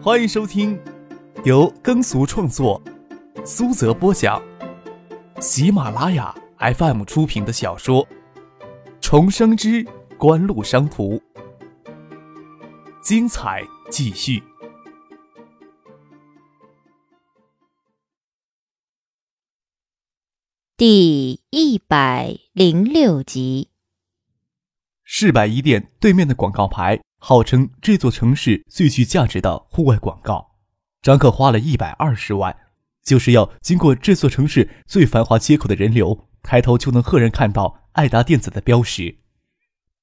欢迎收听由耕俗创作、苏泽播讲、喜马拉雅 FM 出品的小说《重生之官路商途》，精彩继续，第一百零六集。市百一店对面的广告牌。号称这座城市最具价值的户外广告，张克花了一百二十万，就是要经过这座城市最繁华街口的人流，抬头就能赫然看到爱达电子的标识。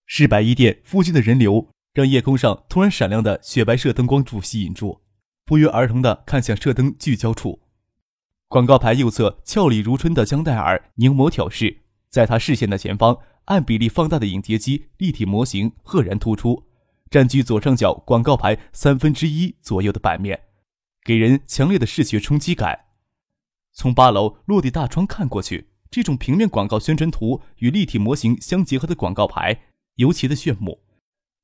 市百一店附近的人流，让夜空上突然闪亮的雪白射灯光柱吸引住，不约而同地看向射灯聚焦处。广告牌右侧俏丽如春的江黛儿凝眸挑视，在他视线的前方，按比例放大的影碟机立体模型赫然突出。占据左上角广告牌三分之一左右的版面，给人强烈的视觉冲击感。从八楼落地大窗看过去，这种平面广告宣传图与立体模型相结合的广告牌尤其的炫目。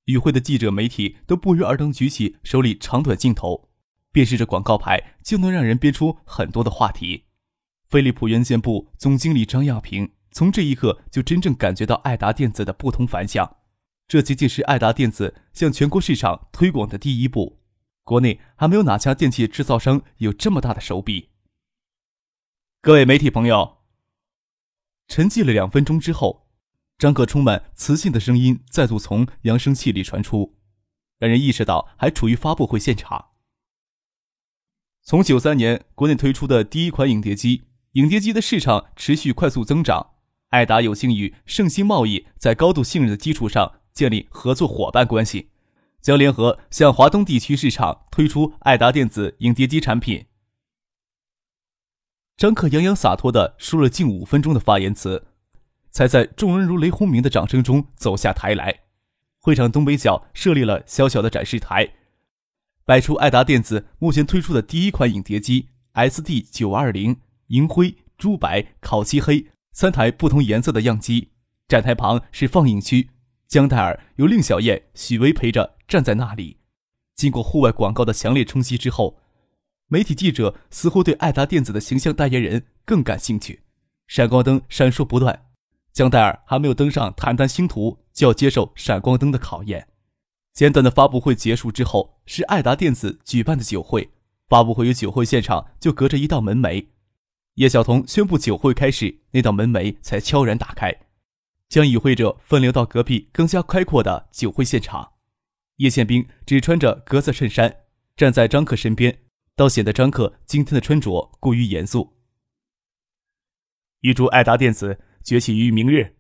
与会的记者媒体都不约而同举起手里长短镜头，便是这广告牌就能让人编出很多的话题。飞利浦原件部总经理张亚平从这一刻就真正感觉到爱达电子的不同凡响。这仅仅是爱达电子向全国市场推广的第一步，国内还没有哪家电器制造商有这么大的手笔。各位媒体朋友，沉寂了两分钟之后，张克充满磁性的声音再度从扬声器里传出，让人意识到还处于发布会现场。从九三年国内推出的第一款影碟机，影碟机的市场持续快速增长，爱达有幸与盛兴贸易在高度信任的基础上。建立合作伙伴关系，将联合向华东地区市场推出爱达电子影碟机产品。张克洋洋洒脱地说了近五分钟的发言词，才在众人如雷轰鸣的掌声中走下台来。会场东北角设立了小小的展示台，摆出爱达电子目前推出的第一款影碟机 SD 九二零银灰、朱白、烤漆黑三台不同颜色的样机。展台旁是放映区。江黛儿由令小燕、许巍陪着站在那里。经过户外广告的强烈冲击之后，媒体记者似乎对爱达电子的形象代言人更感兴趣。闪光灯闪烁不断，江黛儿还没有登上坦坦星途，就要接受闪光灯的考验。简短的发布会结束之后，是爱达电子举办的酒会。发布会与酒会现场就隔着一道门楣。叶晓彤宣布酒会开始，那道门楣才悄然打开。将与会者分流到隔壁更加开阔的酒会现场。叶宪兵只穿着格子衬衫，站在张克身边，倒显得张克今天的穿着过于严肃。预祝爱达电子崛起于明日。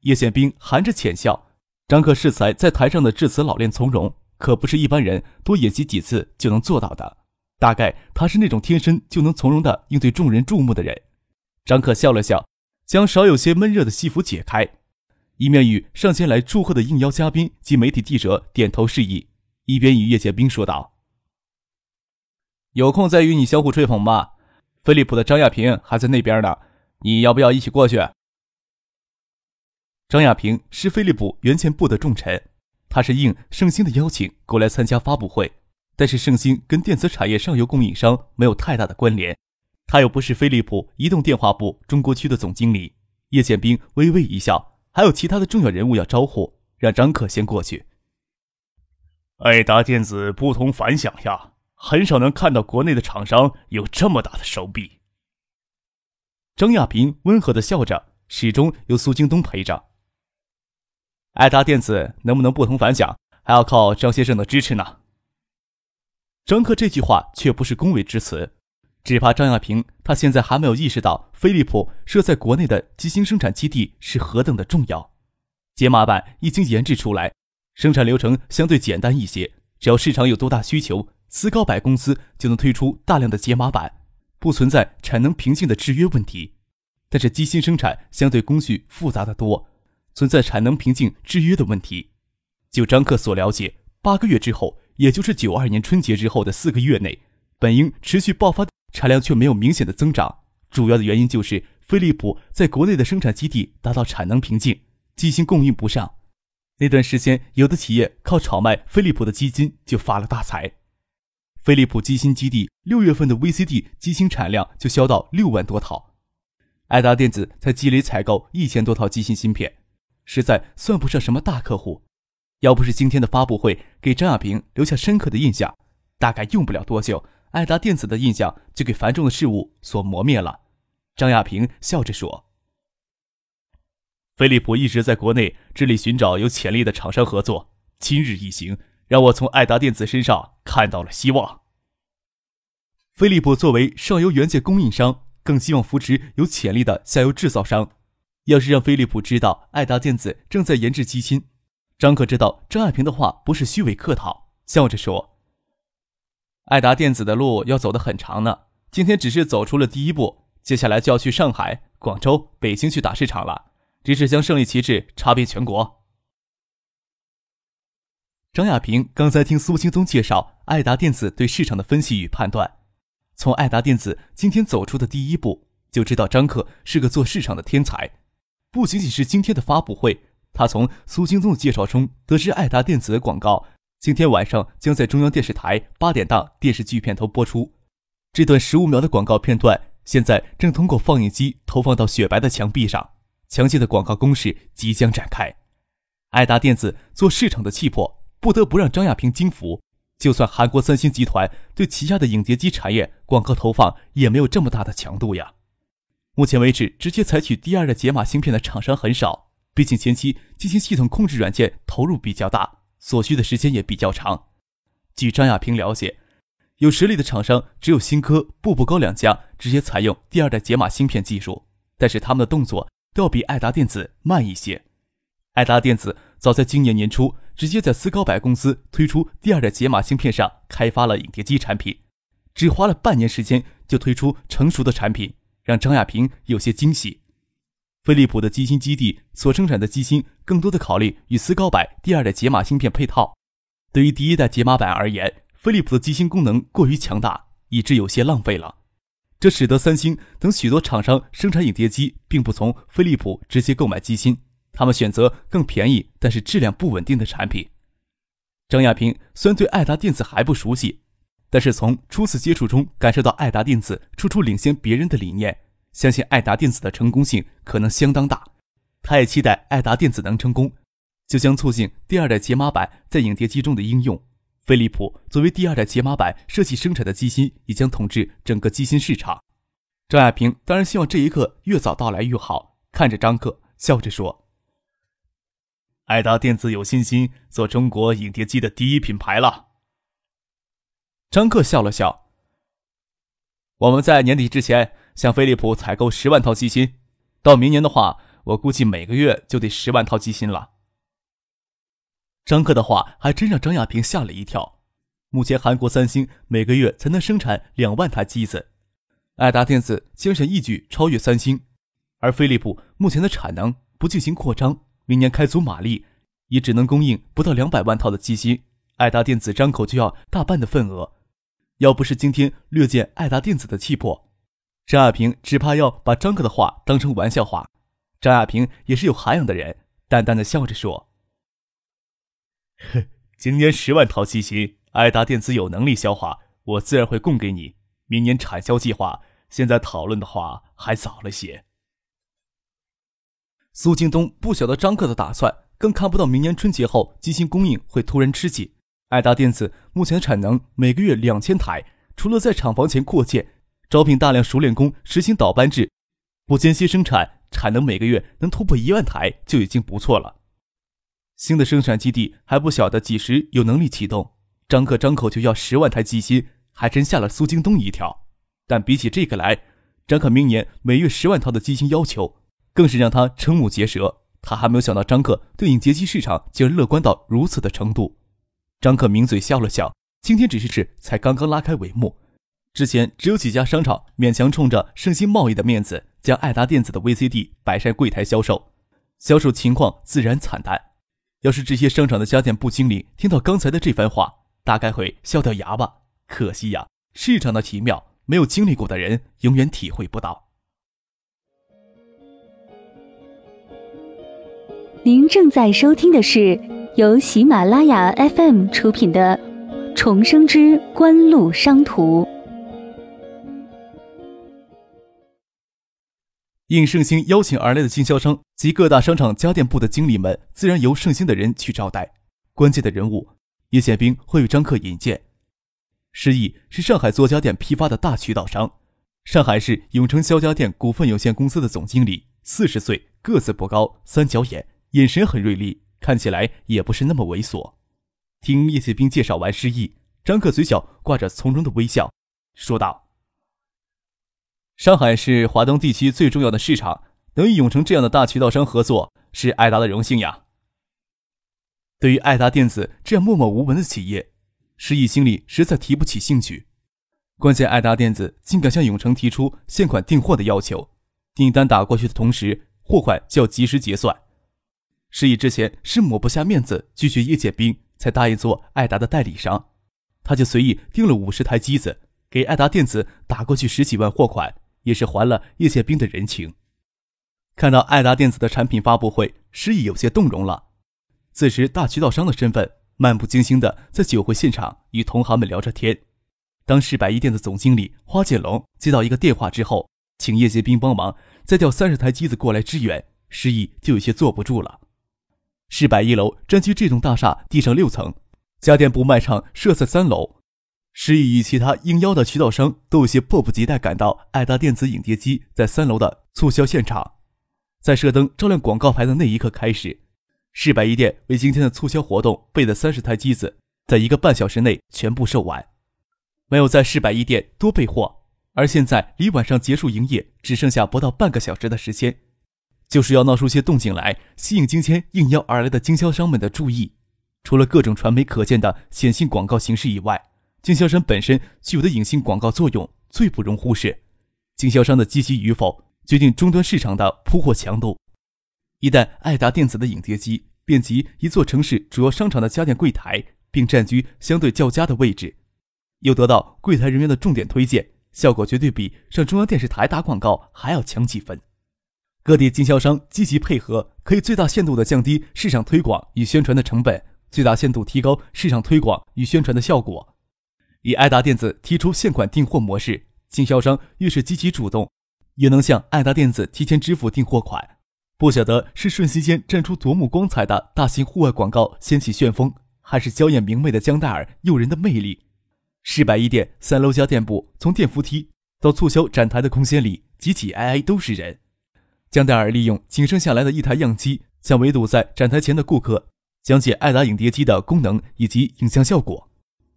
叶宪兵含着浅笑。张克适才在台上的致辞老练从容，可不是一般人多演习几次就能做到的。大概他是那种天生就能从容的应对众人注目的人。张克笑了笑。将少有些闷热的西服解开，一面与上前来祝贺的应邀嘉宾及媒体记者点头示意，一边与叶剑兵说道：“有空再与你相互吹捧吧。飞利浦的张亚平还在那边呢，你要不要一起过去？”张亚平是飞利浦原前部的重臣，他是应盛兴的邀请过来参加发布会，但是盛兴跟电子产业上游供应商没有太大的关联。他又不是飞利浦移动电话部中国区的总经理，叶剑兵微微一笑，还有其他的重要人物要招呼，让张可先过去。爱达电子不同凡响呀，很少能看到国内的厂商有这么大的手笔。张亚平温和的笑着，始终有苏京东陪着。爱达电子能不能不同凡响，还要靠张先生的支持呢。张克这句话却不是恭维之词。只怕张亚平，他现在还没有意识到飞利浦设在国内的机芯生产基地是何等的重要。解码板已经研制出来，生产流程相对简单一些，只要市场有多大需求，思高柏公司就能推出大量的解码板，不存在产能瓶颈的制约问题。但是机芯生产相对工序复杂的多，存在产能瓶颈制约的问题。就张克所了解，八个月之后，也就是九二年春节之后的四个月内，本应持续爆发。产量却没有明显的增长，主要的原因就是飞利浦在国内的生产基地达到产能瓶颈，机芯供应不上。那段时间，有的企业靠炒卖飞利浦的基金就发了大财，飞利浦机芯基地六月份的 VCD 机芯产量就销到六万多套，爱达电子才积累采购一千多套机芯芯片，实在算不上什么大客户。要不是今天的发布会给张亚平留下深刻的印象，大概用不了多久，爱达电子的印象就给繁重的事物所磨灭了。张亚平笑着说：“飞利浦一直在国内致力寻找有潜力的厂商合作，今日一行。”让我从爱达电子身上看到了希望。飞利浦作为上游元件供应商，更希望扶持有潜力的下游制造商。要是让飞利浦知道爱达电子正在研制机芯，张可知道张爱萍的话不是虚伪客套，笑着说：“爱达电子的路要走得很长呢，今天只是走出了第一步，接下来就要去上海、广州、北京去打市场了，只是将胜利旗帜插遍全国。”张亚平刚才听苏青松介绍爱达电子对市场的分析与判断，从爱达电子今天走出的第一步，就知道张克是个做市场的天才。不仅仅是今天的发布会，他从苏青松的介绍中得知，爱达电子的广告今天晚上将在中央电视台八点档电视剧片头播出。这段十五秒的广告片段，现在正通过放映机投放到雪白的墙壁上，强劲的广告攻势即将展开。爱达电子做市场的气魄。不得不让张亚平惊服。就算韩国三星集团对旗下的影碟机产业广告投放也没有这么大的强度呀。目前为止，直接采取第二代解码芯片的厂商很少，毕竟前期进行系统控制软件投入比较大，所需的时间也比较长。据张亚平了解，有实力的厂商只有新科、步步高两家直接采用第二代解码芯片技术，但是他们的动作都要比爱达电子慢一些。爱达电子早在今年年初。直接在斯高百公司推出第二代解码芯片上开发了影碟机产品，只花了半年时间就推出成熟的产品，让张亚平有些惊喜。飞利浦的机芯基地所生产的机芯更多的考虑与斯高柏第二代解码芯片配套。对于第一代解码板而言，飞利浦的机芯功能过于强大，以致有些浪费了，这使得三星等许多厂商生产影碟机并不从飞利浦直接购买机芯。他们选择更便宜但是质量不稳定的产品。张亚平虽然对爱达电子还不熟悉，但是从初次接触中感受到爱达电子处处领先别人的理念，相信爱达电子的成功性可能相当大。他也期待爱达电子能成功，就将促进第二代解码板在影碟机中的应用。飞利浦作为第二代解码板设计生产的机芯，也将统治整个机芯市场。张亚平当然希望这一刻越早到来越好。看着张克，笑着说。爱达电子有信心做中国影碟机的第一品牌了。张克笑了笑。我们在年底之前向飞利浦采购十万套机芯，到明年的话，我估计每个月就得十万套机芯了。张克的话还真让张亚平吓了一跳。目前韩国三星每个月才能生产两万台机子，爱达电子将想一举超越三星，而飞利浦目前的产能不进行扩张。明年开足马力，也只能供应不到两百万套的机芯，爱达电子张口就要大半的份额。要不是今天略见爱达电子的气魄，张亚平只怕要把张克的话当成玩笑话。张亚平也是有涵养的人，淡淡的笑着说：“哼，今年十万套机芯，爱达电子有能力消化，我自然会供给你。明年产销计划，现在讨论的话还早了些。”苏京东不晓得张克的打算，更看不到明年春节后机芯供应会突然吃紧。爱达电子目前产能每个月两千台，除了在厂房前扩建、招聘大量熟练工、实行倒班制、不间歇生产，产能每个月能突破一万台就已经不错了。新的生产基地还不晓得几时有能力启动，张克张口就要十万台机芯，还真吓了苏京东一跳。但比起这个来，张克明年每月十万套的机芯要求。更是让他瞠目结舌。他还没有想到张克对影碟机市场竟然乐观到如此的程度。张克抿嘴笑了笑，今天只是事才刚刚拉开帷幕，之前只有几家商场勉强冲着盛兴贸易的面子，将爱达电子的 VCD 摆上柜台销售，销售情况自然惨淡。要是这些商场的家电部经理听到刚才的这番话，大概会笑掉牙吧。可惜呀，市场的奇妙，没有经历过的人永远体会不到。您正在收听的是由喜马拉雅 FM 出品的《重生之官路商途。应盛兴邀请而来的经销商及各大商场家电部的经理们，自然由盛兴的人去招待。关键的人物，叶宪兵会与张克引荐。施毅是上海做家电批发的大渠道商，上海市永成肖家电股份有限公司的总经理，四十岁，个子不高，三角眼，眼神很锐利，看起来也不是那么猥琐。听叶宪兵介绍完施毅，张克嘴角挂着从容的微笑，说道：“上海是华东地区最重要的市场，能与永成这样的大渠道商合作，是爱达的荣幸呀。”对于爱达电子这样默默无闻的企业。施毅心里实在提不起兴趣，关键爱达电子竟敢向永成提出现款订货的要求，订单打过去的同时，货款就要及时结算。施毅之前是抹不下面子拒绝叶建兵，才答应做爱达的代理商，他就随意订了五十台机子，给爱达电子打过去十几万货款，也是还了叶剑兵的人情。看到爱达电子的产品发布会，施意有些动容了，此时大渠道商的身份。漫不经心的在酒会现场与同行们聊着天。当市百亿店的总经理花建龙接到一个电话之后，请叶剑兵帮忙再调三十台机子过来支援，施意就有些坐不住了。市百一楼占据这栋大厦地上六层，家电部卖场设在三楼。施毅与其他应邀的渠道商都有些迫不及待赶到爱达电子影碟机在三楼的促销现场，在射灯照亮广告牌的那一刻开始。市百亿店为今天的促销活动备的三十台机子，在一个半小时内全部售完，没有在市百亿店多备货。而现在离晚上结束营业只剩下不到半个小时的时间，就是要闹出些动静来，吸引今天应邀而来的经销商们的注意。除了各种传媒可见的显性广告形式以外，经销商本身具有的隐性广告作用最不容忽视。经销商的积极与否，决定终端市场的铺货强度。一旦爱达电子的影碟机遍及一座城市主要商场的家电柜台，并占据相对较佳的位置，又得到柜台人员的重点推荐，效果绝对比上中央电视台打广告还要强几分。各地经销商积极配合，可以最大限度地降低市场推广与宣传的成本，最大限度提高市场推广与宣传的效果。以爱达电子提出现款订货模式，经销商越是积极主动，越能向爱达电子提前支付订货款。不晓得是瞬息间绽出夺目光彩的大型户外广告掀起旋风，还是娇艳明媚的江黛儿诱人的魅力。市百亿店三楼家电部从电扶梯到促销展台的空间里，挤挤挨挨都是人。江黛儿利用仅剩下来的一台样机，向围堵在展台前的顾客讲解爱达影碟机的功能以及影像效果。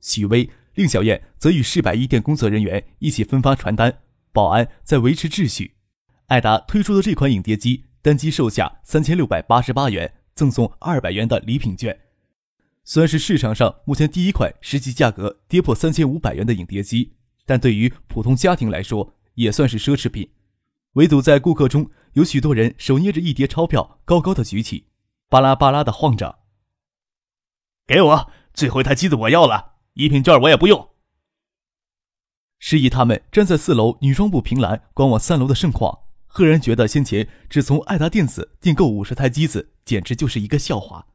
许巍、令小燕则与市百亿店工作人员一起分发传单，保安在维持秩序。艾达推出的这款影碟机。单机售价三千六百八十八元，赠送二百元的礼品券。虽然是市场上目前第一款实际价格跌破三千五百元的影碟机，但对于普通家庭来说也算是奢侈品。唯独在顾客中有许多人手捏着一叠钞票，高高的举起，巴拉巴拉的晃着。给我最后一台机子，我要了，礼品券我也不用。示意他们站在四楼女装部凭栏观望三楼的盛况。赫然觉得先前只从爱达电子订购五十台机子，简直就是一个笑话。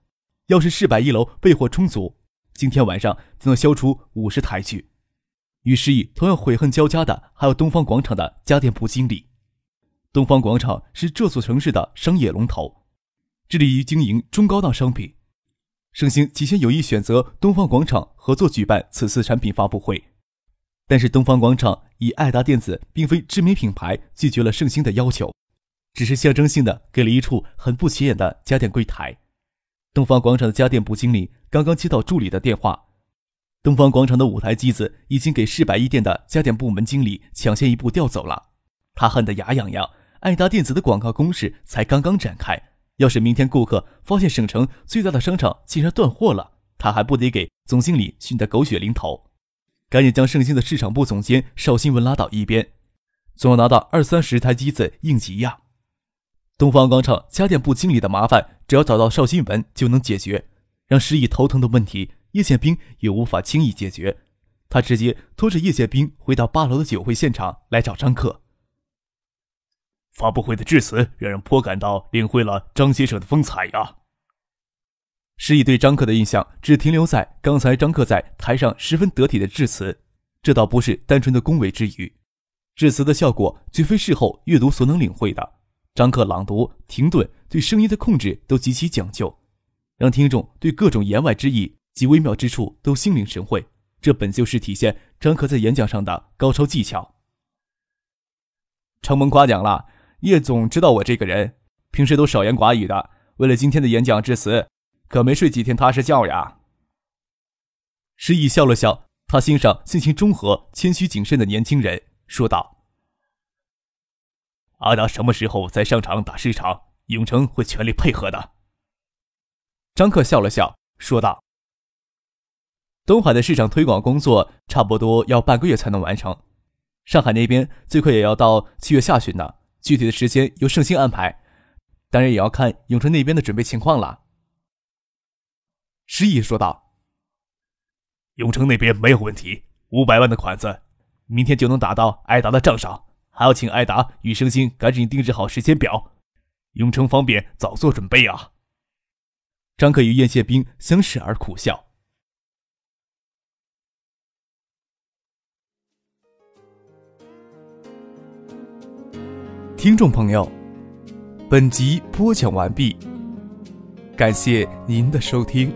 要是市百一楼备货充足，今天晚上就能销出五十台去。与施意同样悔恨交加的，还有东方广场的家电部经理。东方广场是这座城市的商业龙头，致力于经营中高档商品。盛兴起先有意选择东方广场合作举办此次产品发布会。但是东方广场以爱达电子并非知名品牌，拒绝了盛兴的要求，只是象征性的给了一处很不起眼的家电柜台。东方广场的家电部经理刚刚接到助理的电话，东方广场的五台机子已经给市百一店的家电部门经理抢先一步调走了。他恨得牙痒痒，爱达电子的广告攻势才刚刚展开，要是明天顾客发现省城最大的商场竟然断货了，他还不得给总经理熏得狗血淋头？赶紧将盛兴的市场部总监邵新文拉到一边，总要拿到二三十台机子应急呀。东方广场家电部经理的麻烦，只要找到邵新文就能解决。让施毅头疼的问题，叶宪兵也无法轻易解决。他直接拖着叶宪兵回到八楼的酒会现场来找张克。发布会的致辞让人颇感到领会了张先生的风采呀。施毅对张克的印象只停留在刚才张克在台上十分得体的致辞，这倒不是单纯的恭维之语。致辞的效果绝非事后阅读所能领会的。张克朗读、停顿，对声音的控制都极其讲究，让听众对各种言外之意及微妙之处都心领神会。这本就是体现张克在演讲上的高超技巧。承蒙夸奖了，叶总知道我这个人平时都少言寡语的，为了今天的演讲致辞，可没睡几天踏实觉呀。石毅笑了笑，他欣赏性情中和、谦虚谨慎的年轻人，说道：“阿达什么时候再上场打市场，永成会全力配合的。”张克笑了笑，说道。东海的市场推广工作差不多要半个月才能完成，上海那边最快也要到七月下旬呢。具体的时间由盛兴安排，当然也要看永春那边的准备情况了。施毅说道：“永城那边没有问题，五百万的款子，明天就能打到艾达的账上。还要请艾达与盛兴赶紧定制好时间表，永城方便早做准备啊。”张克与叶宪兵相视而苦笑。听众朋友，本集播讲完毕，感谢您的收听。